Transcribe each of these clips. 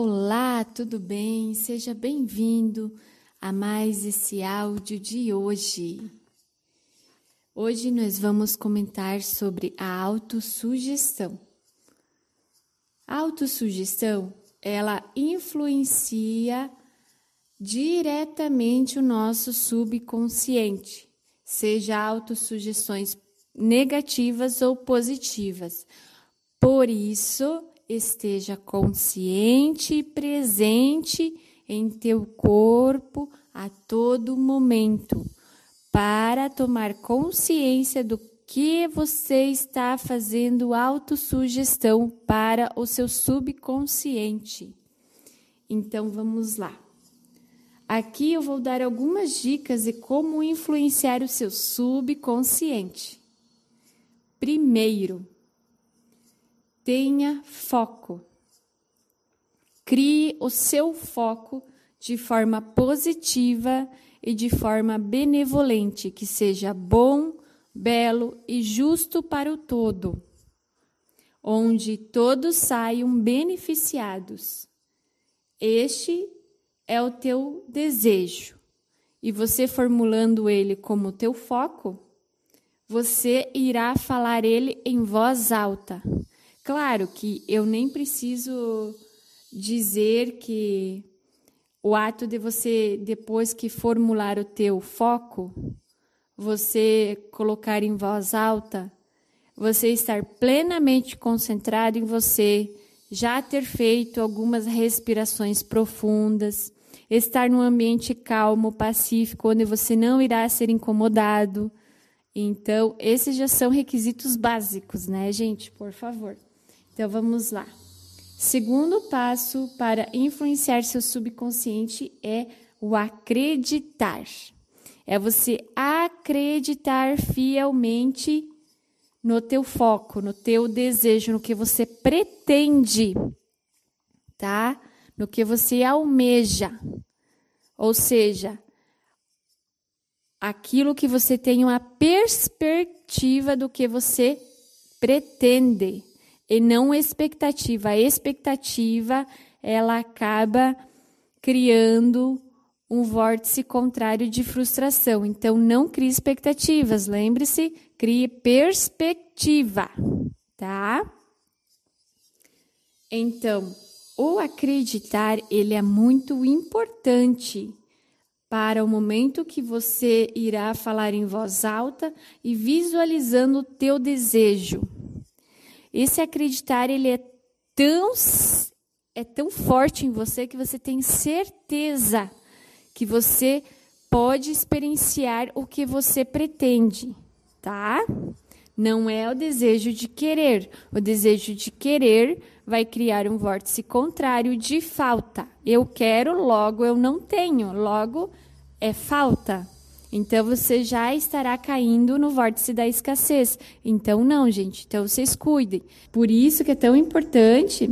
Olá, tudo bem? Seja bem-vindo a mais esse áudio de hoje. Hoje nós vamos comentar sobre a autossugestão. A autossugestão, ela influencia diretamente o nosso subconsciente, seja autossugestões negativas ou positivas. Por isso, esteja consciente e presente em teu corpo a todo momento, para tomar consciência do que você está fazendo autossugestão para o seu subconsciente. Então vamos lá. Aqui eu vou dar algumas dicas de como influenciar o seu subconsciente. Primeiro, tenha foco. Crie o seu foco de forma positiva e de forma benevolente, que seja bom, belo e justo para o todo, onde todos saiam beneficiados. Este é o teu desejo. E você formulando ele como teu foco, você irá falar ele em voz alta Claro que eu nem preciso dizer que o ato de você, depois que formular o teu foco, você colocar em voz alta, você estar plenamente concentrado em você, já ter feito algumas respirações profundas, estar num ambiente calmo, pacífico, onde você não irá ser incomodado. Então, esses já são requisitos básicos, né, gente? Por favor. Então vamos lá. Segundo passo para influenciar seu subconsciente é o acreditar. É você acreditar fielmente no teu foco, no teu desejo, no que você pretende, tá? No que você almeja. Ou seja, aquilo que você tem uma perspectiva do que você pretende e não expectativa. A expectativa, ela acaba criando um vórtice contrário de frustração. Então, não crie expectativas. Lembre-se, crie perspectiva, tá? Então, o acreditar, ele é muito importante para o momento que você irá falar em voz alta e visualizando o teu desejo. Esse acreditar, ele é tão é tão forte em você que você tem certeza que você pode experienciar o que você pretende, tá? Não é o desejo de querer. O desejo de querer vai criar um vórtice contrário de falta. Eu quero, logo eu não tenho, logo é falta. Então você já estará caindo no vórtice da escassez. Então não, gente. Então vocês cuidem. Por isso que é tão importante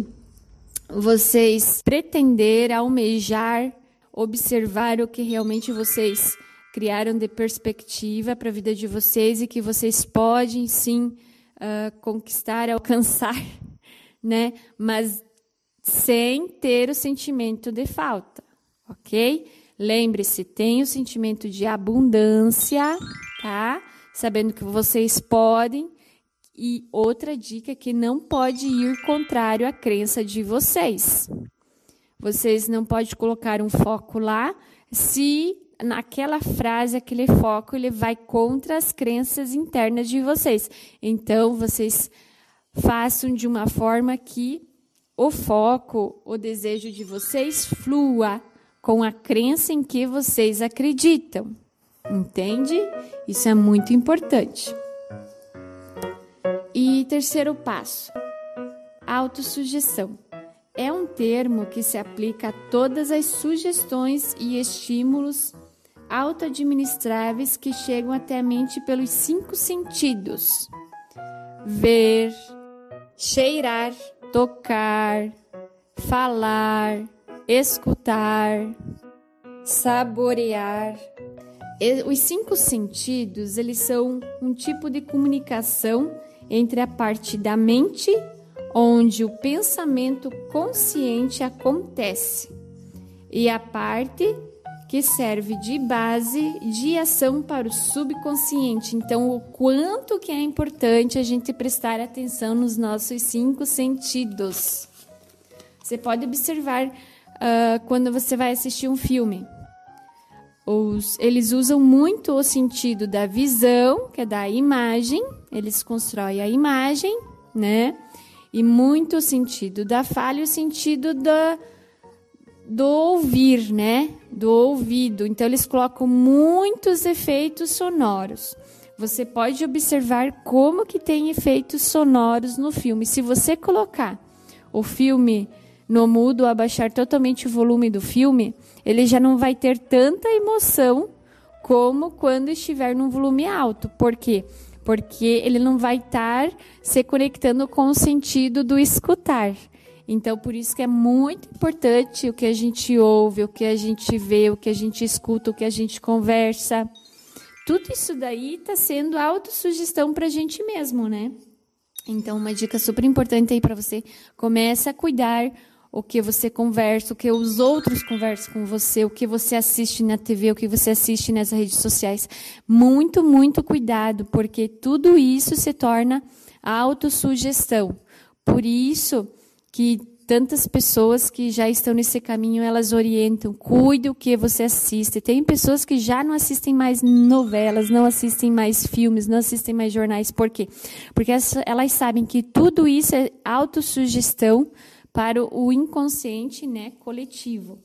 vocês pretender almejar, observar o que realmente vocês criaram de perspectiva para a vida de vocês e que vocês podem sim uh, conquistar, alcançar, né? Mas sem ter o sentimento de falta, ok? Lembre-se, tenha o sentimento de abundância, tá? Sabendo que vocês podem. E outra dica que não pode ir contrário à crença de vocês. Vocês não podem colocar um foco lá se naquela frase, aquele foco, ele vai contra as crenças internas de vocês. Então, vocês façam de uma forma que o foco, o desejo de vocês flua com a crença em que vocês acreditam. Entende? Isso é muito importante. E terceiro passo: autossugestão. É um termo que se aplica a todas as sugestões e estímulos autoadministráveis que chegam até a mente pelos cinco sentidos: ver, cheirar, tocar, falar, escutar, saborear. Os cinco sentidos, eles são um tipo de comunicação entre a parte da mente, onde o pensamento consciente acontece, e a parte que serve de base de ação para o subconsciente. Então, o quanto que é importante a gente prestar atenção nos nossos cinco sentidos. Você pode observar uh, quando você vai assistir um filme. Os, eles usam muito o sentido da visão, que é da imagem, eles constroem a imagem, né? E muito o sentido da fala e o sentido da, do ouvir, né? Do ouvido. Então, eles colocam muitos efeitos sonoros. Você pode observar como que tem efeitos sonoros no filme. Se você colocar o filme no mudo, abaixar totalmente o volume do filme, ele já não vai ter tanta emoção como quando estiver num volume alto. Por quê? Porque ele não vai estar se conectando com o sentido do escutar. Então, por isso que é muito importante o que a gente ouve, o que a gente vê, o que a gente escuta, o que a gente conversa. Tudo isso daí está sendo autossugestão para a gente mesmo, né? Então, uma dica super importante aí para você: comece a cuidar o que você conversa, o que os outros conversam com você, o que você assiste na TV, o que você assiste nas redes sociais. Muito, muito cuidado, porque tudo isso se torna autossugestão. Por isso que tantas pessoas que já estão nesse caminho, elas orientam, cuide o que você assiste. Tem pessoas que já não assistem mais novelas, não assistem mais filmes, não assistem mais jornais. Por quê? Porque elas sabem que tudo isso é autossugestão para o inconsciente né, coletivo.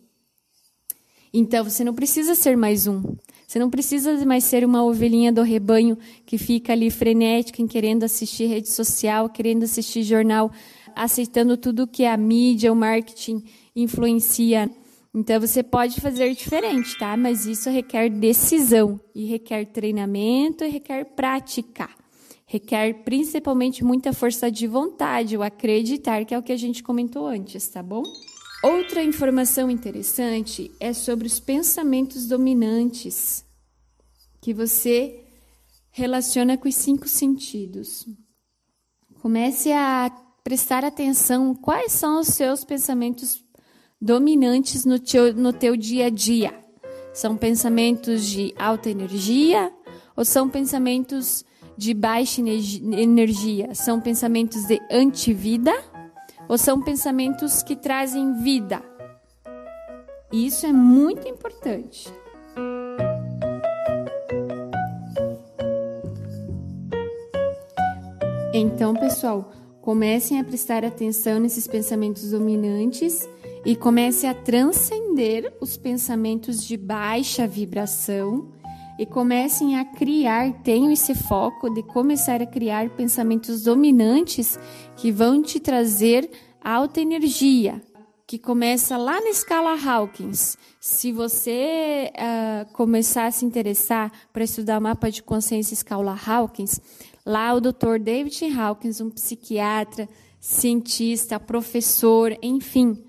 Então, você não precisa ser mais um. Você não precisa mais ser uma ovelhinha do rebanho que fica ali frenética em querendo assistir rede social, querendo assistir jornal, aceitando tudo que a mídia, o marketing influencia. Então, você pode fazer diferente, tá? Mas isso requer decisão e requer treinamento e requer prática requer principalmente muita força de vontade, o acreditar, que é o que a gente comentou antes, tá bom? Outra informação interessante é sobre os pensamentos dominantes que você relaciona com os cinco sentidos. Comece a prestar atenção quais são os seus pensamentos dominantes no teu, no teu dia a dia. São pensamentos de alta energia ou são pensamentos de baixa energia são pensamentos de antivida ou são pensamentos que trazem vida? Isso é muito importante. Então, pessoal, comecem a prestar atenção nesses pensamentos dominantes e comecem a transcender os pensamentos de baixa vibração e comecem a criar, tenham esse foco de começar a criar pensamentos dominantes que vão te trazer alta energia, que começa lá na escala Hawkins. Se você uh, começar a se interessar para estudar o mapa de consciência escala Hawkins, lá o Dr. David Hawkins, um psiquiatra, cientista, professor, enfim,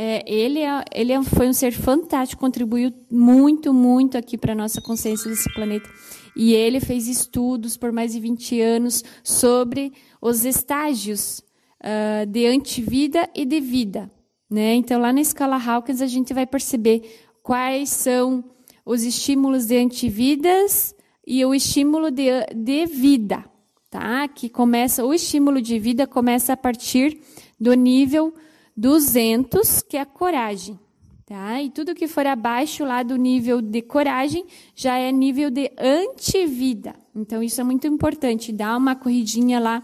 é, ele é, ele é, foi um ser fantástico, contribuiu muito, muito aqui para a nossa consciência desse planeta. E ele fez estudos por mais de 20 anos sobre os estágios uh, de antivida e de vida. Né? Então, lá na escala Hawkins, a gente vai perceber quais são os estímulos de antividas e o estímulo de, de vida. Tá? Que começa, o estímulo de vida começa a partir do nível 200, que é coragem. Tá? E tudo que for abaixo lá do nível de coragem já é nível de antivida. Então, isso é muito importante. Dá uma corridinha lá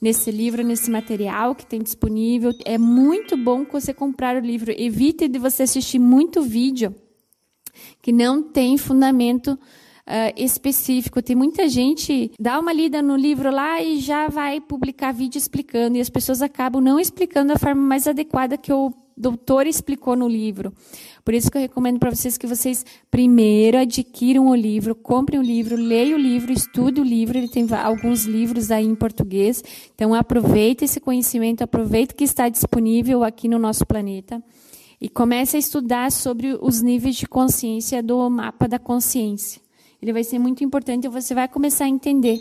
nesse livro, nesse material que tem disponível. É muito bom você comprar o livro. Evite de você assistir muito vídeo que não tem fundamento uh, específico. Tem muita gente dá uma lida no livro lá e já vai publicar vídeo explicando, e as pessoas acabam não explicando da forma mais adequada que o doutor explicou no livro. Por isso que eu recomendo para vocês que vocês primeiro adquiram o livro, comprem o livro, leiam o livro, estudem o livro. Ele tem alguns livros aí em português. Então aproveite esse conhecimento, aproveite que está disponível aqui no nosso planeta e comece a estudar sobre os níveis de consciência do mapa da consciência ele vai ser muito importante e você vai começar a entender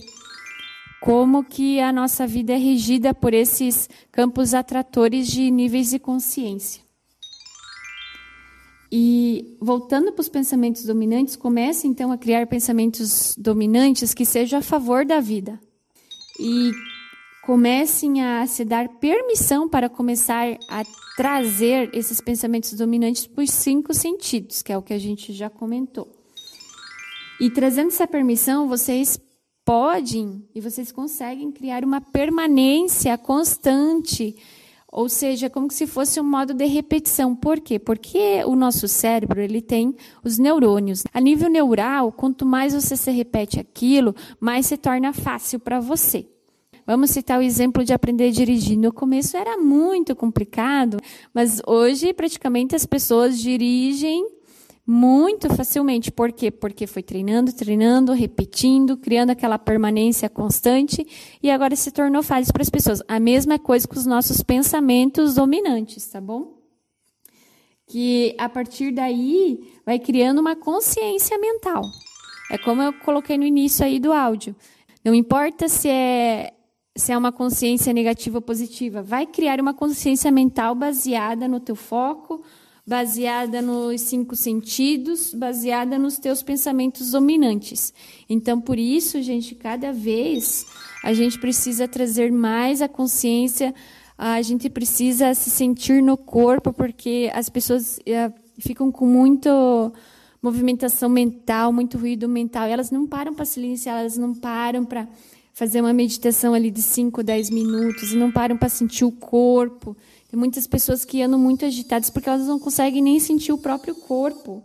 como que a nossa vida é regida por esses campos atratores de níveis de consciência. E voltando para os pensamentos dominantes, comece então a criar pensamentos dominantes que sejam a favor da vida. E comecem a se dar permissão para começar a trazer esses pensamentos dominantes para os cinco sentidos, que é o que a gente já comentou. E trazendo essa permissão, vocês podem e vocês conseguem criar uma permanência constante, ou seja, como se fosse um modo de repetição. Por quê? Porque o nosso cérebro ele tem os neurônios. A nível neural, quanto mais você se repete aquilo, mais se torna fácil para você. Vamos citar o exemplo de aprender a dirigir. No começo era muito complicado, mas hoje praticamente as pessoas dirigem muito facilmente. Por quê? Porque foi treinando, treinando, repetindo, criando aquela permanência constante e agora se tornou fácil para as pessoas. A mesma coisa com os nossos pensamentos dominantes, tá bom? Que a partir daí vai criando uma consciência mental. É como eu coloquei no início aí do áudio. Não importa se é se é uma consciência negativa ou positiva, vai criar uma consciência mental baseada no teu foco, baseada nos cinco sentidos, baseada nos teus pensamentos dominantes. Então, por isso, gente, cada vez a gente precisa trazer mais a consciência, a gente precisa se sentir no corpo, porque as pessoas uh, ficam com muito movimentação mental, muito ruído mental, e elas não param para silenciar, elas não param para fazer uma meditação ali de 5, 10 minutos e não param para sentir o corpo. Tem muitas pessoas que andam muito agitadas porque elas não conseguem nem sentir o próprio corpo.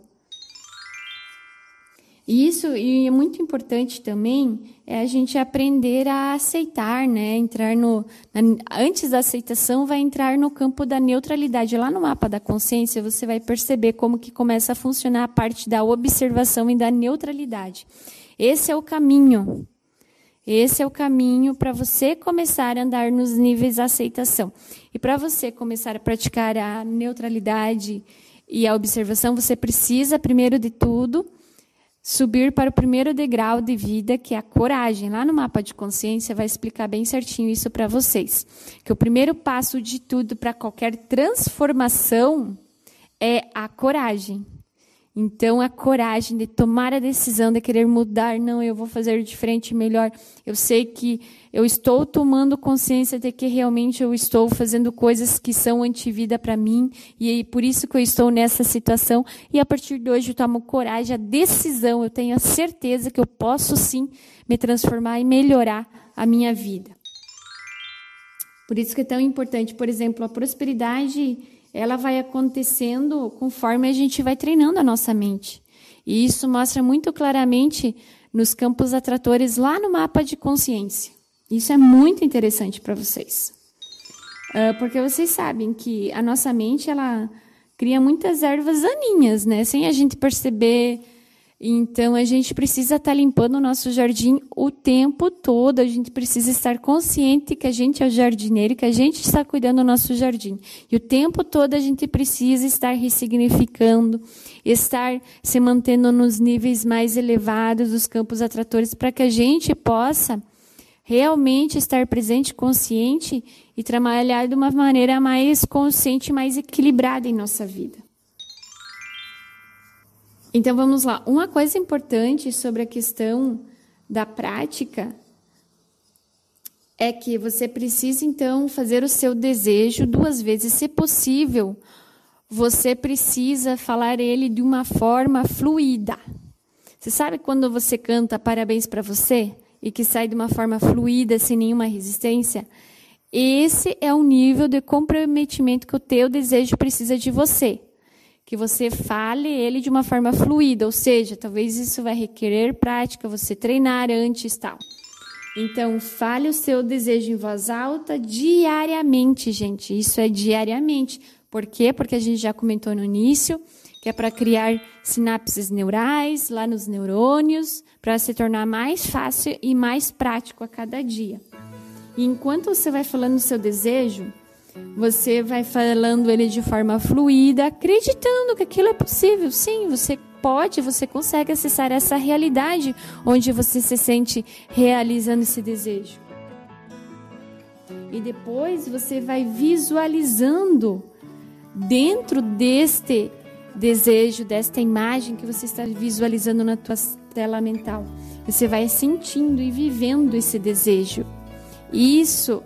E isso e é muito importante também é a gente aprender a aceitar, né? Entrar no na, antes da aceitação vai entrar no campo da neutralidade. Lá no mapa da consciência você vai perceber como que começa a funcionar a parte da observação e da neutralidade. Esse é o caminho esse é o caminho para você começar a andar nos níveis de aceitação. E para você começar a praticar a neutralidade e a observação, você precisa, primeiro de tudo, subir para o primeiro degrau de vida, que é a coragem. Lá no mapa de consciência vai explicar bem certinho isso para vocês. Que o primeiro passo de tudo para qualquer transformação é a coragem. Então, a coragem de tomar a decisão de querer mudar, não, eu vou fazer diferente, melhor. Eu sei que eu estou tomando consciência de que realmente eu estou fazendo coisas que são antivida para mim e por isso que eu estou nessa situação. E a partir de hoje eu tomo coragem, a decisão, eu tenho a certeza que eu posso sim me transformar e melhorar a minha vida. Por isso que é tão importante, por exemplo, a prosperidade ela vai acontecendo conforme a gente vai treinando a nossa mente. E isso mostra muito claramente nos campos atratores lá no mapa de consciência. Isso é muito interessante para vocês. Uh, porque vocês sabem que a nossa mente ela cria muitas ervas daninhas, né? Sem a gente perceber então a gente precisa estar tá limpando o nosso jardim o tempo todo. A gente precisa estar consciente que a gente é o jardineiro, que a gente está cuidando do nosso jardim. E o tempo todo a gente precisa estar ressignificando, estar se mantendo nos níveis mais elevados dos campos atratores para que a gente possa realmente estar presente, consciente e trabalhar de uma maneira mais consciente, mais equilibrada em nossa vida. Então vamos lá. Uma coisa importante sobre a questão da prática é que você precisa então fazer o seu desejo duas vezes, se possível. Você precisa falar ele de uma forma fluida. Você sabe quando você canta parabéns para você e que sai de uma forma fluida, sem nenhuma resistência? Esse é o nível de comprometimento que o teu desejo precisa de você que você fale ele de uma forma fluida, ou seja, talvez isso vai requerer prática, você treinar antes tal. Então, fale o seu desejo em voz alta diariamente, gente. Isso é diariamente. Por quê? Porque a gente já comentou no início que é para criar sinapses neurais lá nos neurônios, para se tornar mais fácil e mais prático a cada dia. E enquanto você vai falando o seu desejo, você vai falando ele de forma fluida, acreditando que aquilo é possível. Sim, você pode, você consegue acessar essa realidade onde você se sente realizando esse desejo. E depois você vai visualizando dentro deste desejo, desta imagem que você está visualizando na tua tela mental. Você vai sentindo e vivendo esse desejo. Isso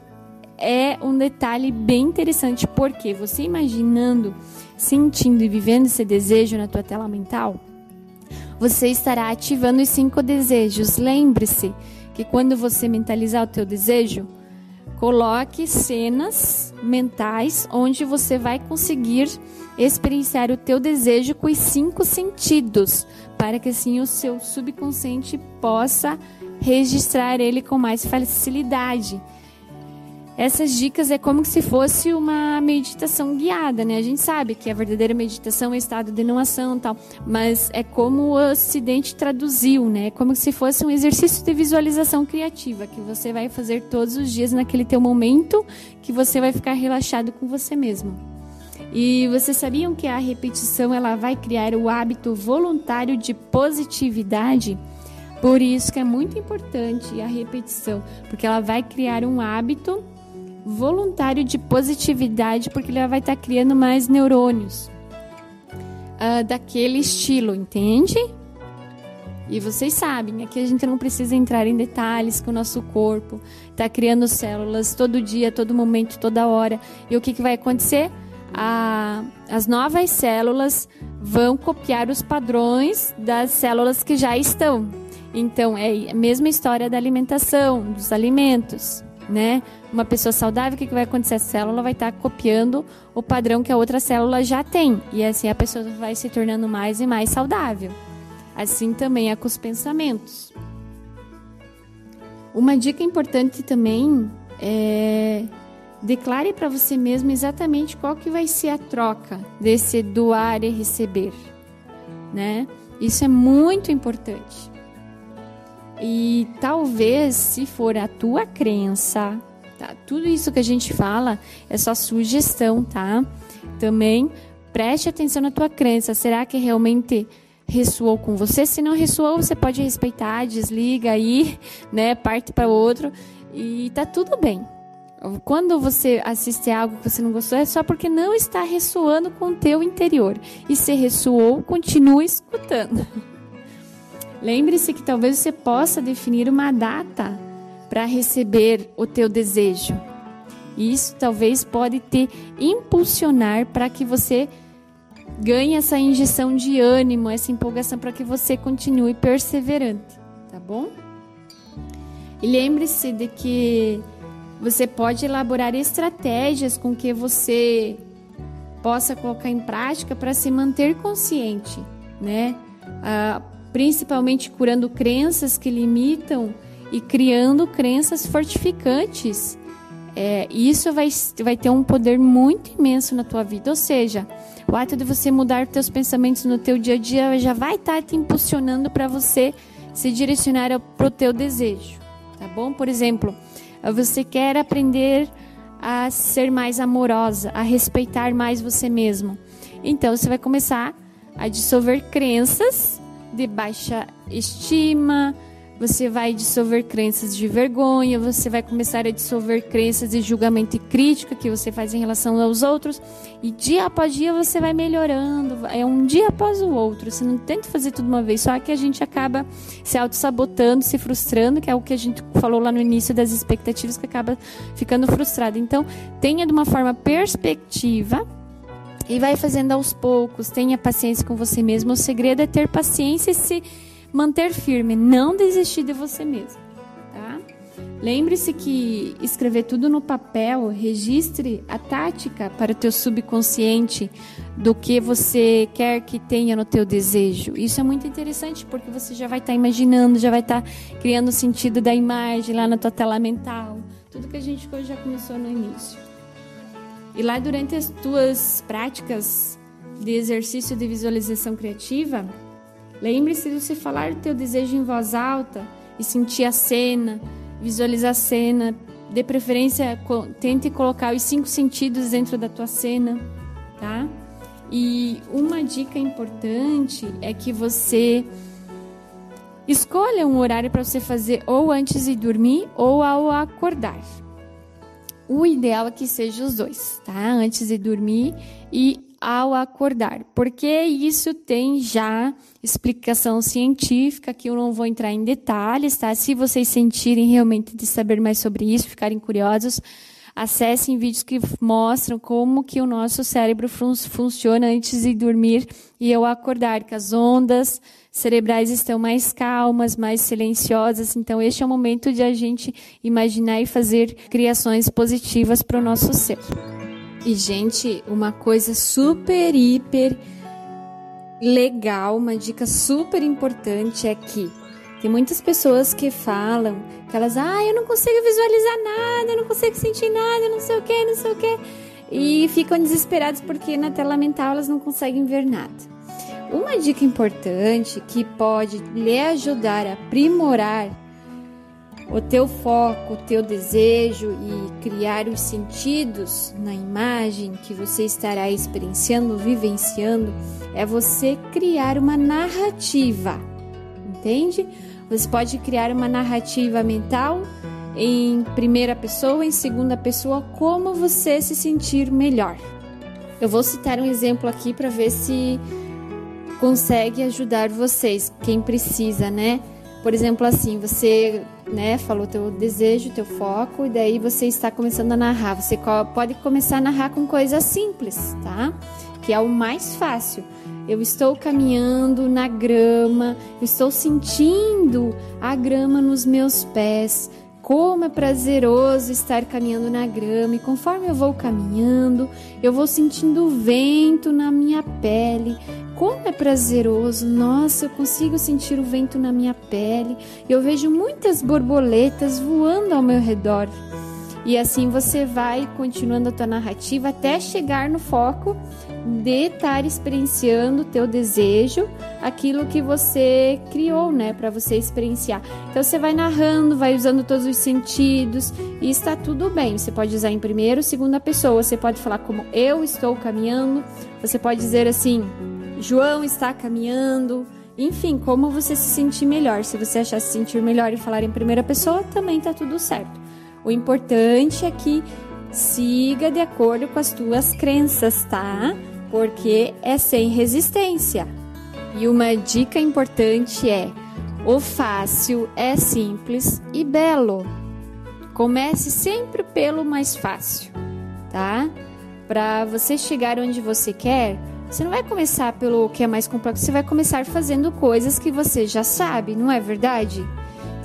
é um detalhe bem interessante, porque você imaginando, sentindo e vivendo esse desejo na tua tela mental, você estará ativando os cinco desejos. Lembre-se que quando você mentalizar o teu desejo, coloque cenas mentais onde você vai conseguir experienciar o teu desejo com os cinco sentidos, para que assim o seu subconsciente possa registrar ele com mais facilidade. Essas dicas é como se fosse uma meditação guiada, né? A gente sabe que a verdadeira meditação é estado de não ação, tal, mas é como o Ocidente traduziu, né? Como se fosse um exercício de visualização criativa que você vai fazer todos os dias naquele teu momento que você vai ficar relaxado com você mesmo. E vocês sabiam que a repetição ela vai criar o hábito voluntário de positividade? Por isso que é muito importante a repetição, porque ela vai criar um hábito voluntário de positividade, porque ele vai estar criando mais neurônios uh, daquele estilo, entende? E vocês sabem, aqui a gente não precisa entrar em detalhes com o nosso corpo, está criando células todo dia, todo momento, toda hora. E o que, que vai acontecer? A, as novas células vão copiar os padrões das células que já estão. Então, é a mesma história da alimentação, dos alimentos né? Uma pessoa saudável, o que, que vai acontecer? A célula vai estar tá copiando o padrão que a outra célula já tem. E assim a pessoa vai se tornando mais e mais saudável. Assim também é com os pensamentos. Uma dica importante também é declare para você mesmo exatamente qual que vai ser a troca desse doar e receber, né? Isso é muito importante. E talvez, se for a tua crença, tá? tudo isso que a gente fala é só sugestão, tá? Também preste atenção na tua crença. Será que realmente ressoou com você? Se não ressoou, você pode respeitar, desliga aí, né? Parte para outro e tá tudo bem. Quando você assiste algo que você não gostou, é só porque não está ressoando com o teu interior. E se ressoou, continue escutando. Lembre-se que talvez você possa definir uma data para receber o teu desejo. Isso talvez pode te impulsionar para que você ganhe essa injeção de ânimo, essa empolgação para que você continue perseverante, tá bom? E lembre-se de que você pode elaborar estratégias com que você possa colocar em prática para se manter consciente, né? Ah, principalmente curando crenças que limitam e criando crenças fortificantes. É, isso vai, vai ter um poder muito imenso na tua vida. Ou seja, o ato de você mudar teus pensamentos no teu dia a dia já vai estar te impulsionando para você se direcionar para o teu desejo, tá bom? Por exemplo, você quer aprender a ser mais amorosa, a respeitar mais você mesmo. Então você vai começar a dissolver crenças de baixa estima, você vai dissolver crenças de vergonha, você vai começar a dissolver crenças de julgamento e crítica que você faz em relação aos outros, e dia após dia você vai melhorando, é um dia após o outro. Você não tenta fazer tudo uma vez, só que a gente acaba se auto-sabotando, se frustrando, que é o que a gente falou lá no início das expectativas, que acaba ficando frustrado. Então, tenha de uma forma perspectiva e vai fazendo aos poucos, tenha paciência com você mesmo. O segredo é ter paciência e se manter firme, não desistir de você mesmo, tá? Lembre-se que escrever tudo no papel, registre a tática para o teu subconsciente do que você quer que tenha no teu desejo. Isso é muito interessante porque você já vai estar tá imaginando, já vai estar tá criando o sentido da imagem lá na tua tela mental. Tudo que a gente já começou no início. E lá durante as tuas práticas de exercício de visualização criativa, lembre-se de você falar o teu desejo em voz alta e sentir a cena, visualizar a cena. De preferência, tente colocar os cinco sentidos dentro da tua cena, tá? E uma dica importante é que você escolha um horário para você fazer ou antes de dormir ou ao acordar. O ideal é que seja os dois, tá? Antes de dormir e ao acordar, porque isso tem já explicação científica que eu não vou entrar em detalhes, tá? Se vocês sentirem realmente de saber mais sobre isso, ficarem curiosos, acessem vídeos que mostram como que o nosso cérebro fun funciona antes de dormir e ao acordar, que as ondas cerebrais estão mais calmas, mais silenciosas. Então, este é o momento de a gente imaginar e fazer criações positivas para o nosso ser. E, gente, uma coisa super, hiper legal, uma dica super importante é que tem muitas pessoas que falam que elas, ah, eu não consigo visualizar nada, eu não consigo sentir nada, não sei o que, não sei o que. E ficam desesperadas porque na tela mental elas não conseguem ver nada. Uma dica importante que pode lhe ajudar a aprimorar o teu foco, o teu desejo e criar os sentidos na imagem que você estará experienciando, vivenciando, é você criar uma narrativa. Entende? Você pode criar uma narrativa mental em primeira pessoa, em segunda pessoa, como você se sentir melhor. Eu vou citar um exemplo aqui para ver se consegue ajudar vocês, quem precisa, né? Por exemplo, assim, você, né, falou teu desejo, teu foco, e daí você está começando a narrar. Você pode começar a narrar com coisas simples, tá? Que é o mais fácil. Eu estou caminhando na grama, eu estou sentindo a grama nos meus pés. Como é prazeroso estar caminhando na grama, e conforme eu vou caminhando, eu vou sentindo o vento na minha pele, como é prazeroso! Nossa, eu consigo sentir o vento na minha pele. Eu vejo muitas borboletas voando ao meu redor. E assim você vai continuando a tua narrativa até chegar no foco de estar experienciando o teu desejo, aquilo que você criou, né, para você experienciar. Então você vai narrando, vai usando todos os sentidos e está tudo bem. Você pode usar em primeira ou segunda pessoa, você pode falar como eu estou caminhando, você pode dizer assim: João está caminhando. Enfim, como você se sentir melhor. Se você achar se sentir melhor e falar em primeira pessoa, também tá tudo certo. O importante é que siga de acordo com as tuas crenças, tá? Porque é sem resistência. E uma dica importante é: o fácil é simples e belo. Comece sempre pelo mais fácil, tá? Para você chegar onde você quer, você não vai começar pelo que é mais complexo, você vai começar fazendo coisas que você já sabe, não é verdade?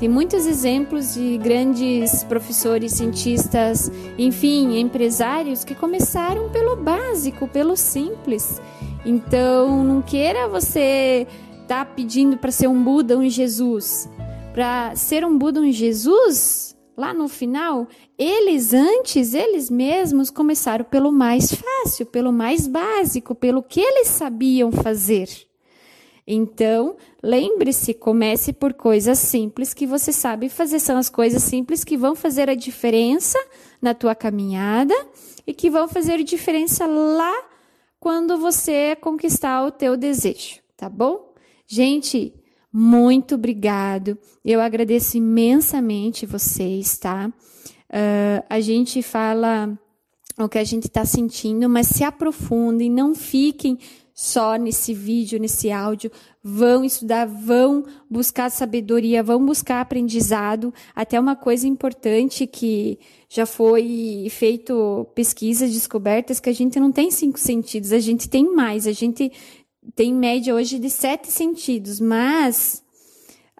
Tem muitos exemplos de grandes professores, cientistas, enfim, empresários que começaram pelo básico, pelo simples. Então, não queira você estar tá pedindo para ser um Buda, um Jesus. Para ser um Buda, um Jesus, lá no final, eles antes, eles mesmos começaram pelo mais fácil, pelo mais básico, pelo que eles sabiam fazer. Então, lembre-se, comece por coisas simples que você sabe fazer. São as coisas simples que vão fazer a diferença na tua caminhada e que vão fazer diferença lá quando você conquistar o teu desejo, tá bom? Gente, muito obrigado. Eu agradeço imensamente vocês, tá? Uh, a gente fala o que a gente está sentindo, mas se aprofundem, não fiquem só nesse vídeo, nesse áudio. Vão estudar, vão buscar sabedoria, vão buscar aprendizado. Até uma coisa importante que já foi feito pesquisas, descobertas, que a gente não tem cinco sentidos, a gente tem mais. A gente tem média hoje de sete sentidos, mas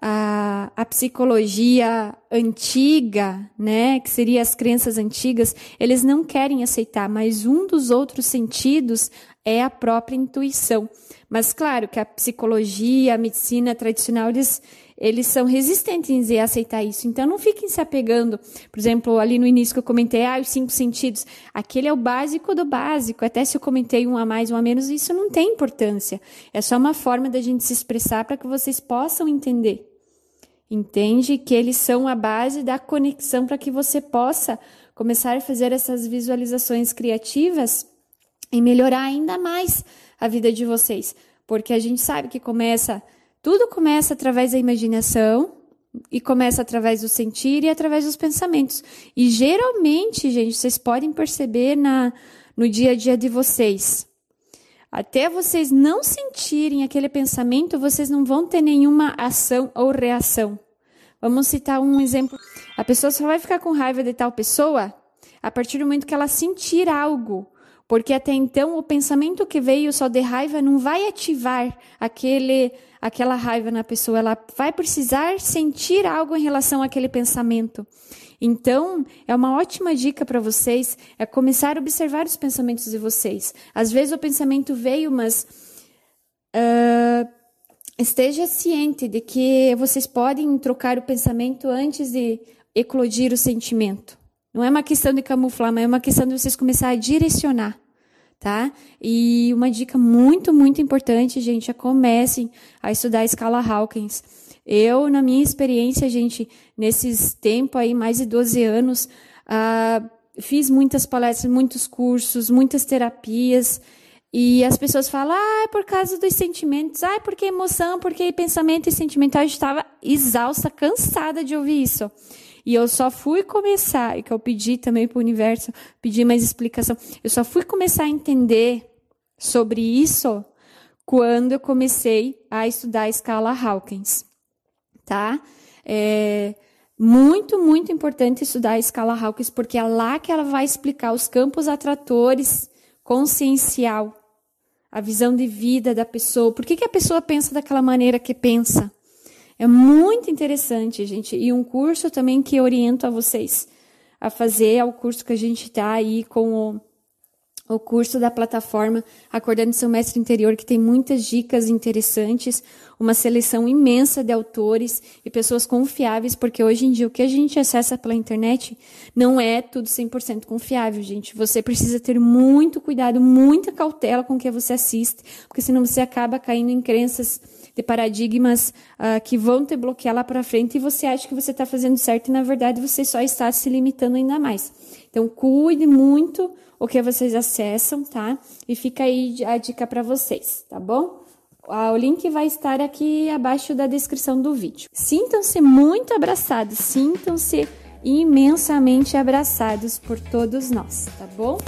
a, a psicologia antiga, né, que seria as crenças antigas, eles não querem aceitar, mas um dos outros sentidos é a própria intuição. Mas claro que a psicologia, a medicina tradicional, eles eles são resistentes em aceitar isso. Então, não fiquem se apegando. Por exemplo, ali no início que eu comentei, ah, os cinco sentidos. Aquele é o básico do básico. Até se eu comentei um a mais, um a menos, isso não tem importância. É só uma forma da gente se expressar para que vocês possam entender. Entende que eles são a base da conexão para que você possa começar a fazer essas visualizações criativas e melhorar ainda mais a vida de vocês. Porque a gente sabe que começa tudo começa através da imaginação, E começa através do sentir e através dos pensamentos. E geralmente, gente, vocês podem perceber na, no dia a dia de vocês. Até vocês não sentirem aquele pensamento, vocês não vão ter nenhuma ação ou reação. Vamos citar um exemplo. A pessoa só vai ficar com raiva de tal pessoa a partir do momento que ela sentir algo. Porque até então o pensamento que veio só de raiva não vai ativar aquele aquela raiva na pessoa, ela vai precisar sentir algo em relação àquele pensamento. Então, é uma ótima dica para vocês é começar a observar os pensamentos de vocês. Às vezes o pensamento veio, mas uh, esteja ciente de que vocês podem trocar o pensamento antes de eclodir o sentimento. Não é uma questão de camuflar, mas é uma questão de vocês começar a direcionar tá? E uma dica muito, muito importante, gente, é comecem a estudar a escala Hawkins. Eu, na minha experiência, gente, nesses tempos aí, mais de 12 anos, uh, fiz muitas palestras, muitos cursos, muitas terapias, e as pessoas falam, ah, é por causa dos sentimentos, ah, é porque emoção, porque pensamento e sentimento. Eu estava exausta, cansada de ouvir isso. E eu só fui começar, e que eu pedi também para o universo, pedi mais explicação. Eu só fui começar a entender sobre isso quando eu comecei a estudar a escala Hawkins, tá? É muito, muito importante estudar a escala Hawkins, porque é lá que ela vai explicar os campos atratores consciencial, a visão de vida da pessoa, por que, que a pessoa pensa daquela maneira que pensa, é muito interessante, gente. E um curso também que oriento a vocês a fazer é o curso que a gente está aí com o o curso da plataforma Acordando Seu Mestre Interior, que tem muitas dicas interessantes, uma seleção imensa de autores e pessoas confiáveis, porque hoje em dia o que a gente acessa pela internet não é tudo 100% confiável, gente. Você precisa ter muito cuidado, muita cautela com o que você assiste, porque senão você acaba caindo em crenças paradigmas uh, que vão te bloquear lá para frente e você acha que você está fazendo certo e na verdade você só está se limitando ainda mais. Então cuide muito o que vocês acessam, tá? E fica aí a dica para vocês, tá bom? O link vai estar aqui abaixo da descrição do vídeo. Sintam-se muito abraçados, sintam-se imensamente abraçados por todos nós, tá bom?